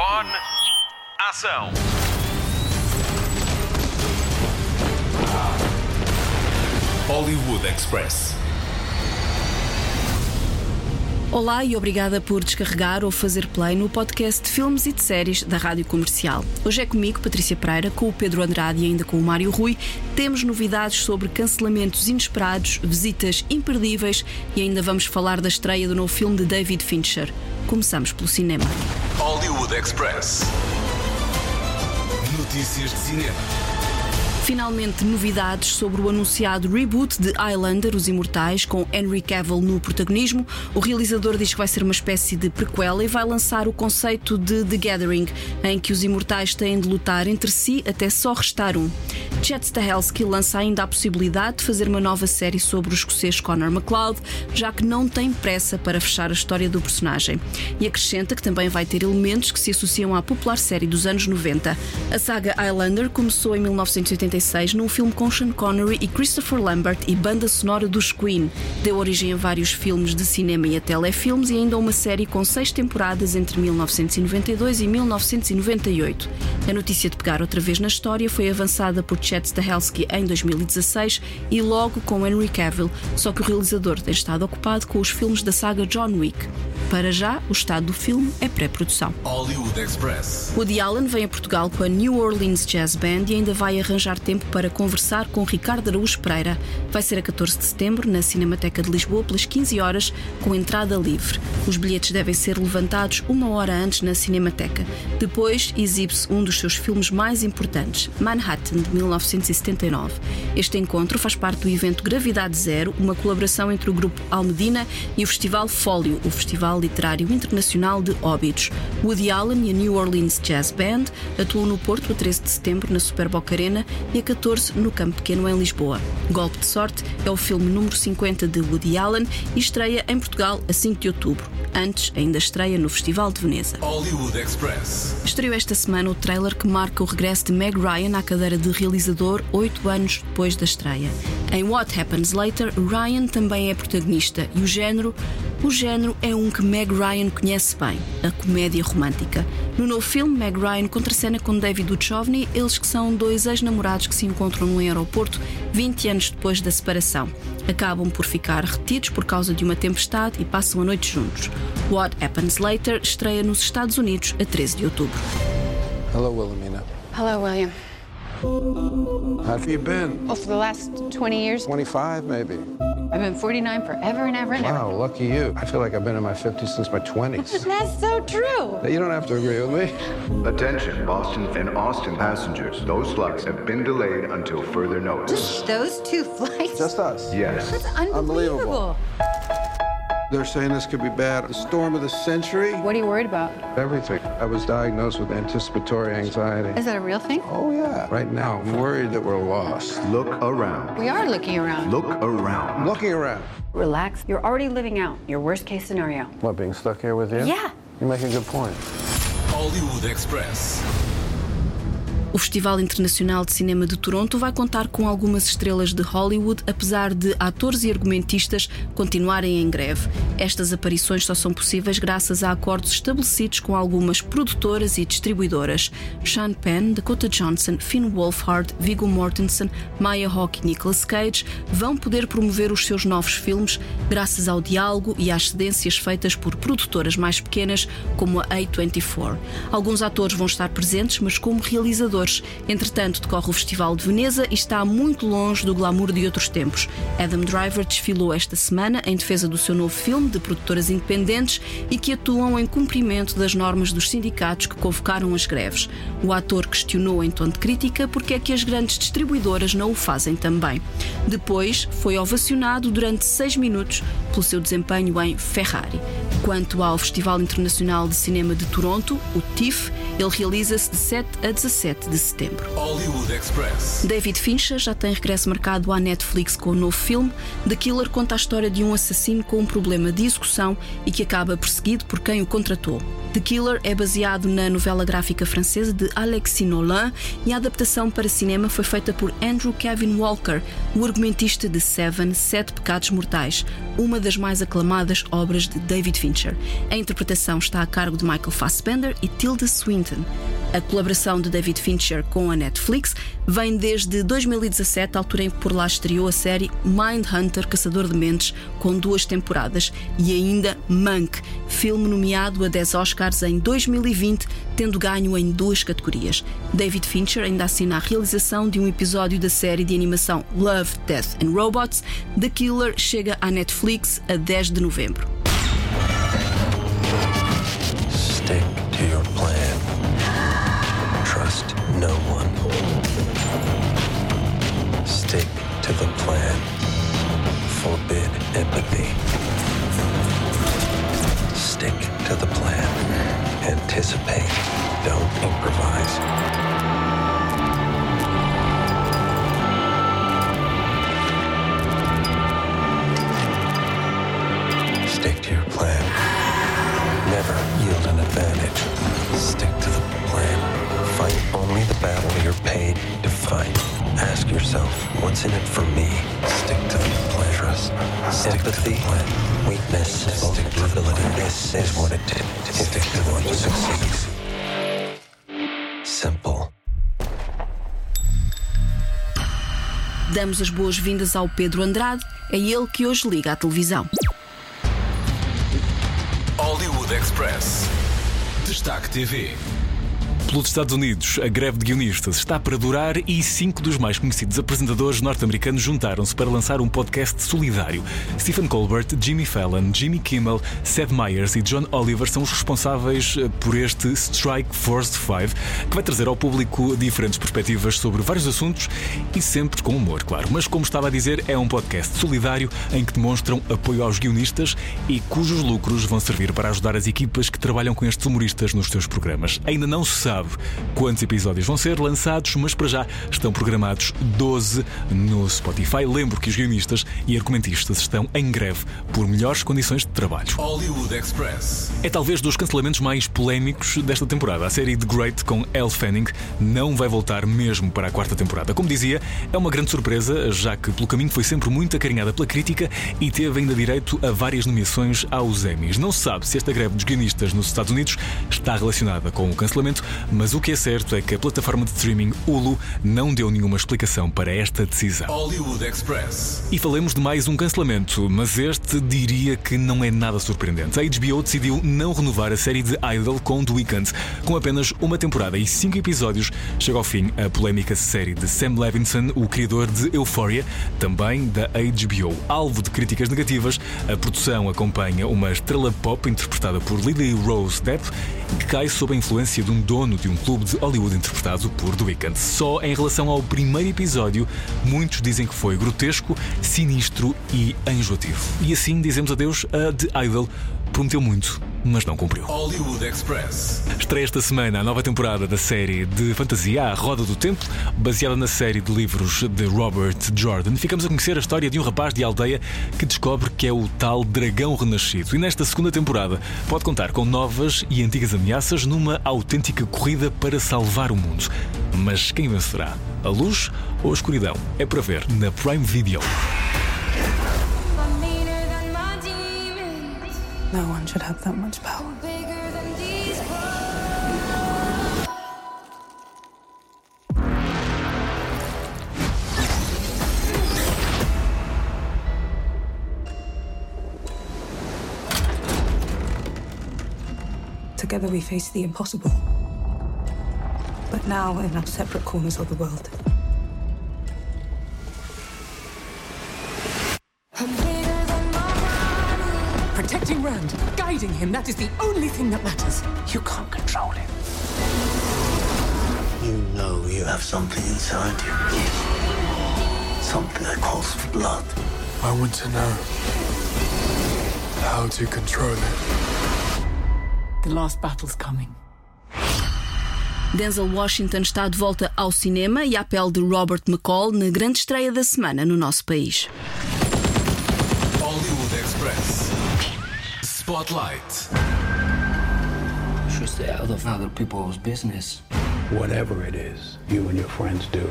Microfone. Ação. Hollywood Express. Olá e obrigada por descarregar ou fazer play no podcast de filmes e de séries da Rádio Comercial. Hoje é comigo, Patrícia Pereira, com o Pedro Andrade e ainda com o Mário Rui. Temos novidades sobre cancelamentos inesperados, visitas imperdíveis e ainda vamos falar da estreia do novo filme de David Fincher. Começamos pelo cinema. Hollywood Express. Notícias de cinema. Finalmente, novidades sobre o anunciado reboot de Highlander, Os Imortais, com Henry Cavill no protagonismo. O realizador diz que vai ser uma espécie de prequela e vai lançar o conceito de The Gathering, em que os imortais têm de lutar entre si até só restar um. Chet Stahelski lança ainda a possibilidade de fazer uma nova série sobre o escocês Conor McLeod, já que não tem pressa para fechar a história do personagem. E acrescenta que também vai ter elementos que se associam à popular série dos anos 90. A saga Highlander começou em 1986 num filme com Sean Connery e Christopher Lambert e banda sonora dos Queen. Deu origem a vários filmes de cinema e a telefilmes e ainda uma série com seis temporadas entre 1992 e 1998. A notícia de pegar outra vez na história foi avançada por Chet Stahelski em 2016 e logo com Henry Cavill, só que o realizador tem estado ocupado com os filmes da saga John Wick. Para já, o estado do filme é pré-produção. Hollywood Express. Woody Allen vem a Portugal com a New Orleans Jazz Band e ainda vai arranjar tempo para conversar com Ricardo Araújo Pereira. Vai ser a 14 de setembro na Cinemateca de Lisboa pelas 15 horas com entrada livre. Os bilhetes devem ser levantados uma hora antes na Cinemateca. Depois exibe-se um dos seus filmes mais importantes, Manhattan, de 1979. Este encontro faz parte do evento Gravidade Zero, uma colaboração entre o grupo Almedina e o Festival Fólio, o Festival Literário Internacional de Óbidos. Woody Allen e a New Orleans Jazz Band atuam no Porto a 13 de setembro na Superboc Arena e a 14 no Campo Pequeno em Lisboa. Golpe de Sorte é o filme número 50 de Woody Allen e estreia em Portugal a 5 de outubro. Antes, ainda estreia no Festival de Veneza. Hollywood Express. Estreou esta semana o trailer que marca o regresso de Meg Ryan à cadeira de realizador oito anos depois da estreia. Em What Happens Later, Ryan também é protagonista e o género o género é um que Meg Ryan conhece bem, a comédia romântica. No novo filme, Meg Ryan contracena com David Duchovny, eles que são dois ex-namorados que se encontram num aeroporto 20 anos depois da separação. Acabam por ficar retidos por causa de uma tempestade e passam a noite juntos. What Happens Later estreia nos Estados Unidos a 13 de outubro. Hello, Wilhelmina. Hello, William. How have you been? Well, for the last 20 years, 25, maybe. I've been 49 forever and ever and ever. Wow, lucky you. I feel like I've been in my 50s since my 20s. That's so true. you don't have to agree with me. Attention, Boston and Austin passengers. Those flights have been delayed until further notice. Those two flights? Just us. Yes. That's unbelievable. They're saying this could be bad. The storm of the century? What are you worried about? Everything. I was diagnosed with anticipatory anxiety. Is that a real thing? Oh, yeah. Right now, I'm worried that we're lost. Look around. We are looking around. Look around. I'm looking around. Relax. You're already living out your worst case scenario. What, being stuck here with you? Yeah. You make a good point. Hollywood Express. O Festival Internacional de Cinema de Toronto vai contar com algumas estrelas de Hollywood, apesar de atores e argumentistas continuarem em greve. Estas aparições só são possíveis graças a acordos estabelecidos com algumas produtoras e distribuidoras. Sean Penn, Dakota Johnson, Finn Wolfhard, Viggo Mortensen, Maya Hawke e Nicolas Cage vão poder promover os seus novos filmes graças ao diálogo e às cedências feitas por produtoras mais pequenas, como a A24. Alguns atores vão estar presentes, mas como realizadores. Entretanto, decorre o Festival de Veneza e está muito longe do glamour de outros tempos. Adam Driver desfilou esta semana em defesa do seu novo filme de produtoras independentes e que atuam em cumprimento das normas dos sindicatos que convocaram as greves. O ator questionou em tom de crítica porque é que as grandes distribuidoras não o fazem também. Depois, foi ovacionado durante seis minutos pelo seu desempenho em Ferrari. Quanto ao Festival Internacional de Cinema de Toronto, o TIFF, ele realiza-se de 7 a 17 de setembro. Hollywood Express. David Fincher já tem regresso marcado à Netflix com o novo filme. The Killer conta a história de um assassino com um problema de execução e que acaba perseguido por quem o contratou. The Killer é baseado na novela gráfica francesa de Alexis Nolan e a adaptação para cinema foi feita por Andrew Kevin Walker, o argumentista de Seven, Sete Pecados Mortais, uma das mais aclamadas obras de David Fincher. A interpretação está a cargo de Michael Fassbender e Tilda Swinton. A colaboração de David Fincher com a Netflix vem desde 2017, altura em que por lá estreou a série Mindhunter Caçador de Mentes, com duas temporadas, e ainda Monk, filme nomeado a 10 Oscars em 2020, tendo ganho em duas categorias. David Fincher ainda assina a realização de um episódio da série de animação Love, Death and Robots. The Killer chega à Netflix a 10 de novembro. Stick to the plan. Forbid empathy. Stick to the plan. Anticipate. Don't improvise. Ask yourself, what's in it for me? Stick to the plan. Trust. Empathy. Weakness. Vulnerability. This is what it takes to stick to what you succeed. Simple. Damos as boas-vindas ao Pedro Andrade, é ele que hoje liga à televisão. Hollywood Express. Destaque TV. Pelos Estados Unidos, a greve de guionistas está para durar e cinco dos mais conhecidos apresentadores norte-americanos juntaram-se para lançar um podcast solidário. Stephen Colbert, Jimmy Fallon, Jimmy Kimmel, Seth Meyers e John Oliver são os responsáveis eh, por este Strike Force 5, que vai trazer ao público diferentes perspectivas sobre vários assuntos e sempre com humor, claro. Mas, como estava a dizer, é um podcast solidário em que demonstram apoio aos guionistas e cujos lucros vão servir para ajudar as equipas que trabalham com estes humoristas nos seus programas. Ainda não se sabe quantos episódios vão ser lançados, mas para já estão programados 12 no Spotify. Lembro que os guionistas e argumentistas estão em greve por melhores condições de trabalho. Hollywood Express. É talvez dos cancelamentos mais polémicos desta temporada. A série The Great com Elle Fanning não vai voltar mesmo para a quarta temporada. Como dizia, é uma grande surpresa, já que pelo caminho foi sempre muito acarinhada pela crítica e teve ainda direito a várias nomeações aos Emmys. Não se sabe se esta greve dos guionistas nos Estados Unidos está relacionada com o cancelamento, mas o que é certo é que a plataforma de streaming Hulu não deu nenhuma explicação para esta decisão. Hollywood Express. E falemos de mais um cancelamento, mas este diria que não é nada surpreendente. A HBO decidiu não renovar a série de Idol com The Weeknd. Com apenas uma temporada e cinco episódios, chega ao fim a polémica série de Sam Levinson, o criador de Euphoria, também da HBO. Alvo de críticas negativas, a produção acompanha uma estrela pop interpretada por Lily Rose Depp, que cai sob a influência de um dono de um clube de Hollywood interpretado por The Weeknd. Só em relação ao primeiro episódio, muitos dizem que foi grotesco, sinistro e enjoativo. E assim dizemos adeus a The Idol. Prometeu muito, mas não cumpriu. Hollywood Express. Estreia esta semana a nova temporada da série de fantasia A Roda do Tempo, baseada na série de livros de Robert Jordan. Ficamos a conhecer a história de um rapaz de aldeia que descobre que é o tal dragão renascido. E nesta segunda temporada pode contar com novas e antigas ameaças numa autêntica corrida para salvar o mundo. Mas quem vencerá? A luz ou a escuridão? É para ver na Prime Video. No one should have that much power. Together we face the impossible. But now in our separate corners of the world. Guiding him, that is the only thing that matters. You can't control him. You know you have something inside you. Something that calls for blood. I want to know how to control it. The last battle's coming. Denzel Washington está de volta ao cinema e à pele de Robert McCall na grande estreia da semana no nosso país. Spotlight. Should stay out of other people's business. Whatever it is you and your friends do,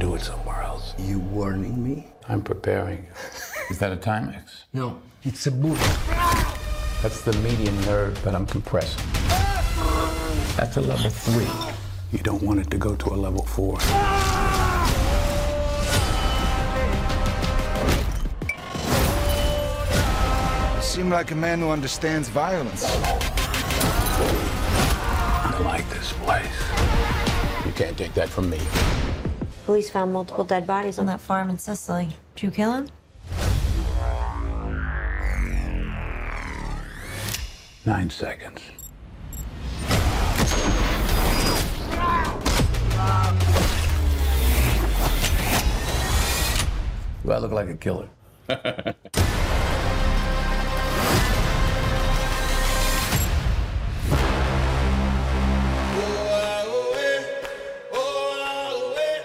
do it somewhere else. You warning me? I'm preparing you. Is that a Timex? No, it's a boot. That's the median nerve that I'm compressing. That's a level three. You don't want it to go to a level four. Seem like a man who understands violence. I like this place. You can't take that from me. Police found multiple dead bodies on that farm in Sicily. Did you kill him? Nine seconds. Do I look like a killer?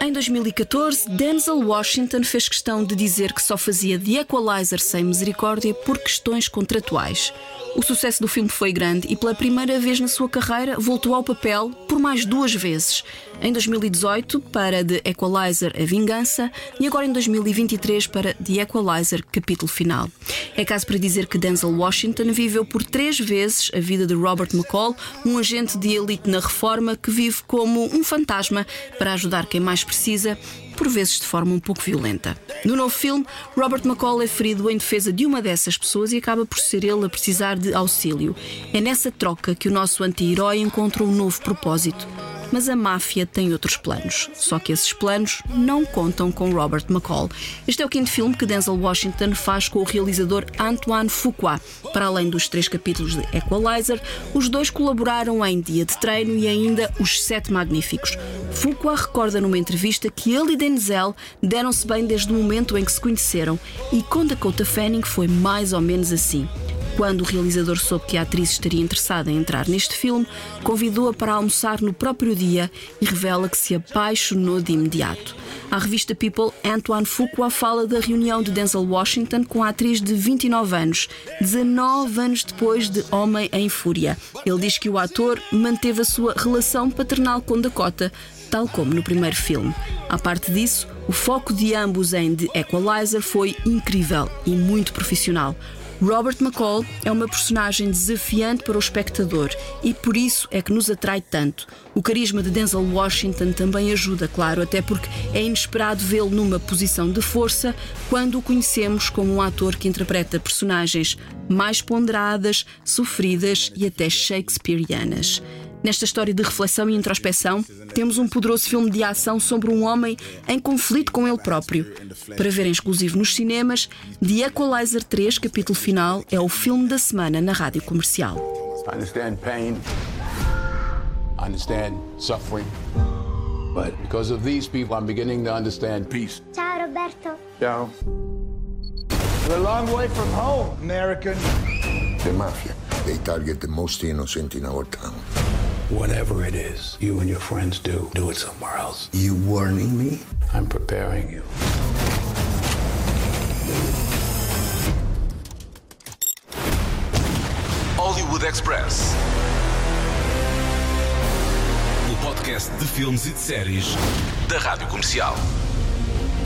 Em 2014, Denzel Washington fez questão de dizer que só fazia The Equalizer sem misericórdia por questões contratuais. O sucesso do filme foi grande e, pela primeira vez na sua carreira, voltou ao papel por mais duas vezes. Em 2018, para The Equalizer A Vingança e agora em 2023 para The Equalizer Capítulo Final. É caso para dizer que Denzel Washington viveu por três vezes a vida de Robert McCall, um agente de elite na reforma que vive como um fantasma para ajudar quem mais precisa por vezes de forma um pouco violenta. No novo filme, Robert McCall é ferido em defesa de uma dessas pessoas e acaba por ser ele a precisar de auxílio. É nessa troca que o nosso anti-herói encontra um novo propósito. Mas a máfia tem outros planos. Só que esses planos não contam com Robert McCall. Este é o quinto filme que Denzel Washington faz com o realizador Antoine Fuqua. Para além dos três capítulos de Equalizer, os dois colaboraram em Dia de Treino e ainda Os Sete Magníficos. Fuqua recorda numa entrevista que ele e Denzel deram-se bem desde o momento em que se conheceram e com Dakota Fanning foi mais ou menos assim. Quando o realizador soube que a atriz estaria interessada em entrar neste filme, convidou-a para almoçar no próprio dia e revela que se apaixonou de imediato. À revista People, Antoine Fuqua fala da reunião de Denzel Washington com a atriz de 29 anos, 19 anos depois de Homem em Fúria. Ele diz que o ator manteve a sua relação paternal com Dakota, tal como no primeiro filme. À parte disso, o foco de ambos em The Equalizer foi incrível e muito profissional. Robert McCall é uma personagem desafiante para o espectador e por isso é que nos atrai tanto. O carisma de Denzel Washington também ajuda, claro, até porque é inesperado vê-lo numa posição de força quando o conhecemos como um ator que interpreta personagens mais ponderadas, sofridas e até shakespearianas. Nesta história de reflexão e introspecção, temos um poderoso filme de ação sobre um homem em conflito com ele próprio. Para ver em exclusivo nos cinemas, The Equalizer 3, capítulo final, é o filme da semana na rádio comercial. I understand pain. I understand suffering. But because of these people, I'm beginning to understand peace. Ciao Roberto. Ciao. We're a long way from home, American. The mafia, they target the most innocent in our town. Whatever it is you and your friends do, do it somewhere else. You warning me? I'm preparing you. Hollywood Express. O podcast de filmes e de séries da Rádio Comercial.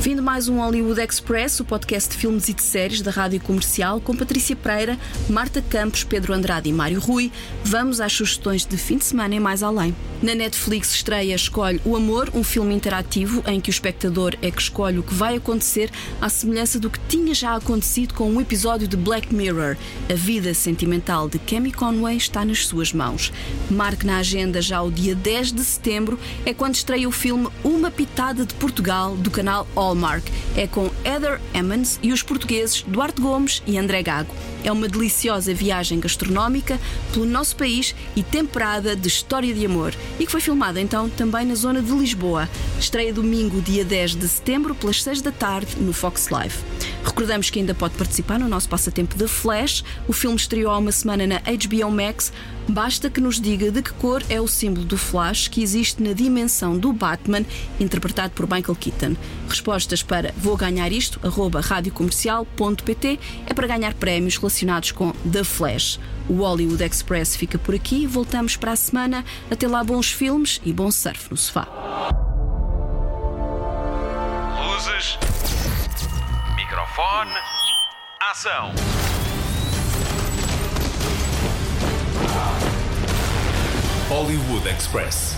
De mais um Hollywood Express, o podcast de filmes e de séries da Rádio Comercial, com Patrícia Pereira, Marta Campos, Pedro Andrade e Mário Rui. Vamos às sugestões de fim de semana e mais além. Na Netflix estreia Escolhe o Amor, um filme interativo em que o espectador é que escolhe o que vai acontecer, à semelhança do que tinha já acontecido com um episódio de Black Mirror. A vida sentimental de Cammy Conway está nas suas mãos. Marque na agenda já o dia 10 de setembro, é quando estreia o filme Uma Pitada de Portugal, do canal Hallmark. É com Heather Emmons e os portugueses Duarte Gomes e André Gago. É uma deliciosa viagem gastronómica pelo nosso país e temperada de história de amor e que foi filmada então também na zona de Lisboa. Estreia domingo, dia 10 de setembro, pelas 6 da tarde, no Fox Live. Recordamos que ainda pode participar no nosso passatempo The Flash. O filme estreou há uma semana na HBO Max. Basta que nos diga de que cor é o símbolo do Flash que existe na dimensão do Batman, interpretado por Michael Keaton. Respostas para vou ganhar isto, arroba radiocomercial.pt é para ganhar prémios relacionados com The Flash. O Hollywood Express fica por aqui. Voltamos para a semana. Até lá, bons filmes e bom surf no sofá. Luzes. Microfone. Ação. Hollywood Express.